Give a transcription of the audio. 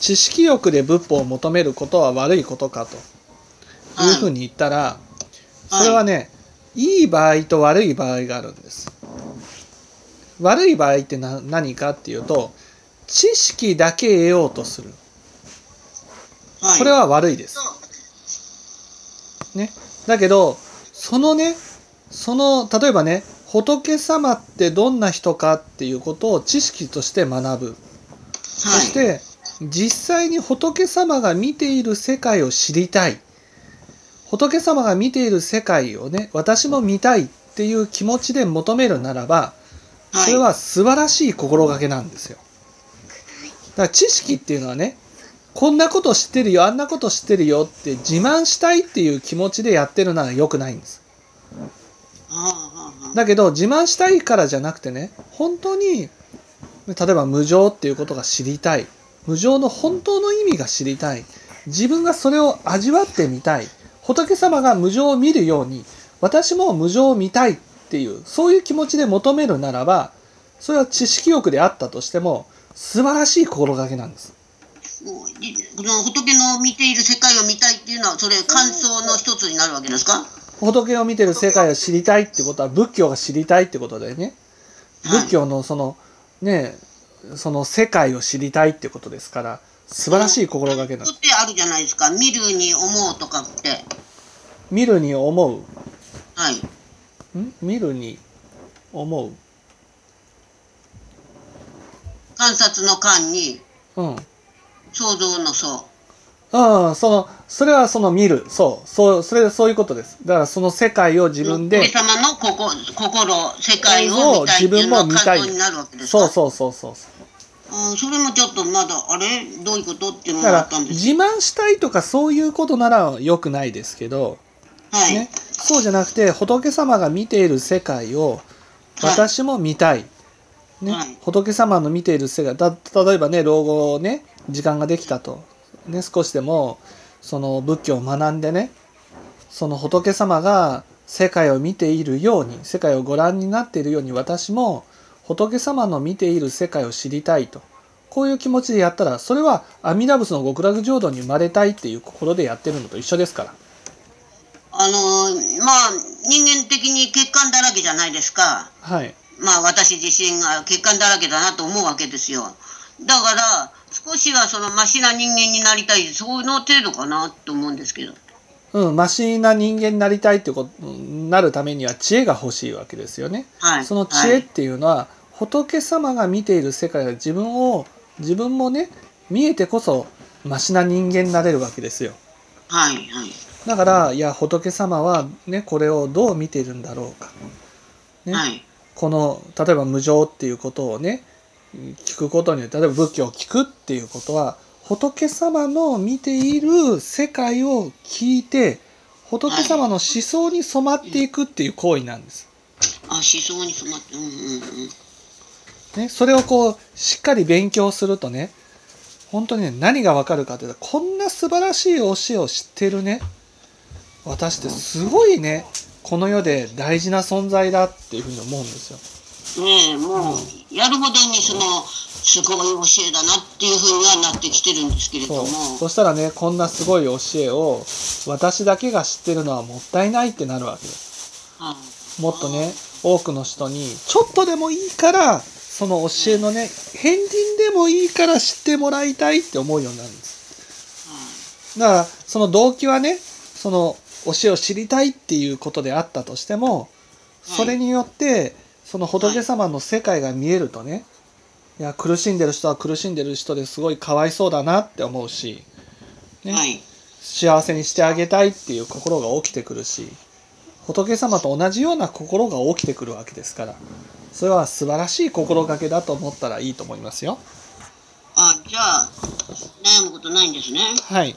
知識欲で仏法を求めることは悪いことかというふうに言ったら、それはね、いい場合と悪い場合があるんです。悪い場合ってな何かっていうと知識だけ得ようとするはい。これは悪いです。ね、だけどそのねその例えばね仏様ってどんな人かっていうことを知識として学ぶ、そはい。して実際に仏様が見ている世界を知りたい仏様が見ている世界をね私も見たいっていう気持ちで求めるならばそれは素晴らしい心がけなんですよ。だから知識っていうのはねこんなこと知ってるよあんなこと知ってるよって自慢したいっていう気持ちでやってるのは良くないんです。だけど自慢したいからじゃなくてね本当に例えば無常っていうことが知りたい無常の本当の意味が知りたい。自分がそれを味わってみたい。仏様が無常を見るように私も無常を見たいっていうそういう気持ちで求めるならばそれは知識欲であったとしても素晴らしい心がけなんです。仏の見ている世界を見たいっていうのはそれ感想の一つになるわけですか？仏を見てる世界を知りたいってことは仏教が知りたいってことでね。はい。仏教のそのねその世界を知りたいってことですから素晴らしい心がけなんですってあるじゃないですか。見るに思うとかって。見るに思う。はい。ん？見るに思う。観察の観に。うん。想像の想。ああそのそれはその見る。そう。そうそれそういうことです。だからその世界を自分で神様の心心世界を自分も見たい。感想になるわけですか。そうそうそうそう。そうあーそれもちょっとまだあれ？どういうことっていうのだがあからったんです自慢したいとかそういうことなら良くないですけどはい、ね、そうじゃなくて仏様が見ている世界をはい。私も見たい、ね。はい。仏様の見ている世界だ例えばね老後ね時間ができたと、ね、少しでもその仏教を学んでねその仏様が世界を見ているように世界をご覧になっているように私も仏様の見ている世界を知りたいとこういう気持ちでやったらそれは阿弥陀仏の極楽浄土に生まれたいっていう心でやってるのと一緒ですから。あのーまあ人間的に血管だらけじゃないですか。はい。まあ私自身が血管だらけだなと思うわけですよ。だから少しはそのマシな人間になりたいその程度かなと思うんですけどうん、マシな人間になりたいってことなるためには知恵が欲しいわけですよね。はいその知恵っていうのは、仏様が見ている世界が自分を自分もね見えてこそマシな人間になれるわけですよ。はいはいはいだからいや仏様はねこれをどう見ているんだろうか。ねはいこの例えば無常っていうことをね聞くことによって例えば仏教を聞くっていうことは仏様の見ている世界を聞いて仏様の思想に染まっていくっていう行為なんです。あ思想に染まってうんうんうんね、それをこうしっかり勉強するとね本当にね何がわかるかというとこんな素晴らしい教えを知ってるね私ってすごいねこの世で大事な存在だっていうふうに思うんですよ。ねえもうやるほどにそのすごい教えだなっていうふうにはなってきてるんですけれども。そしたらねこんなすごい教えを私だけが知ってるのはもったいないってなるわけですはい。もっとね多くの人にちょっとでもいいからその教えのね変人でもいいから知ってもらいたいって思うようになるんです。だからその動機はねその教えを知りたいっていうことであったとしてもそれによってその仏様の世界が見えるとねいや苦しんでる人は苦しんでる人ですごいかわいそうだなって思うし、ねはい。幸せにしてあげたいっていう心が起きてくるし仏様と同じような心が起きてくるわけですからそれは素晴らしい心がけだと思ったらいいと思いますよ。あじゃあ悩むことないんですね。はい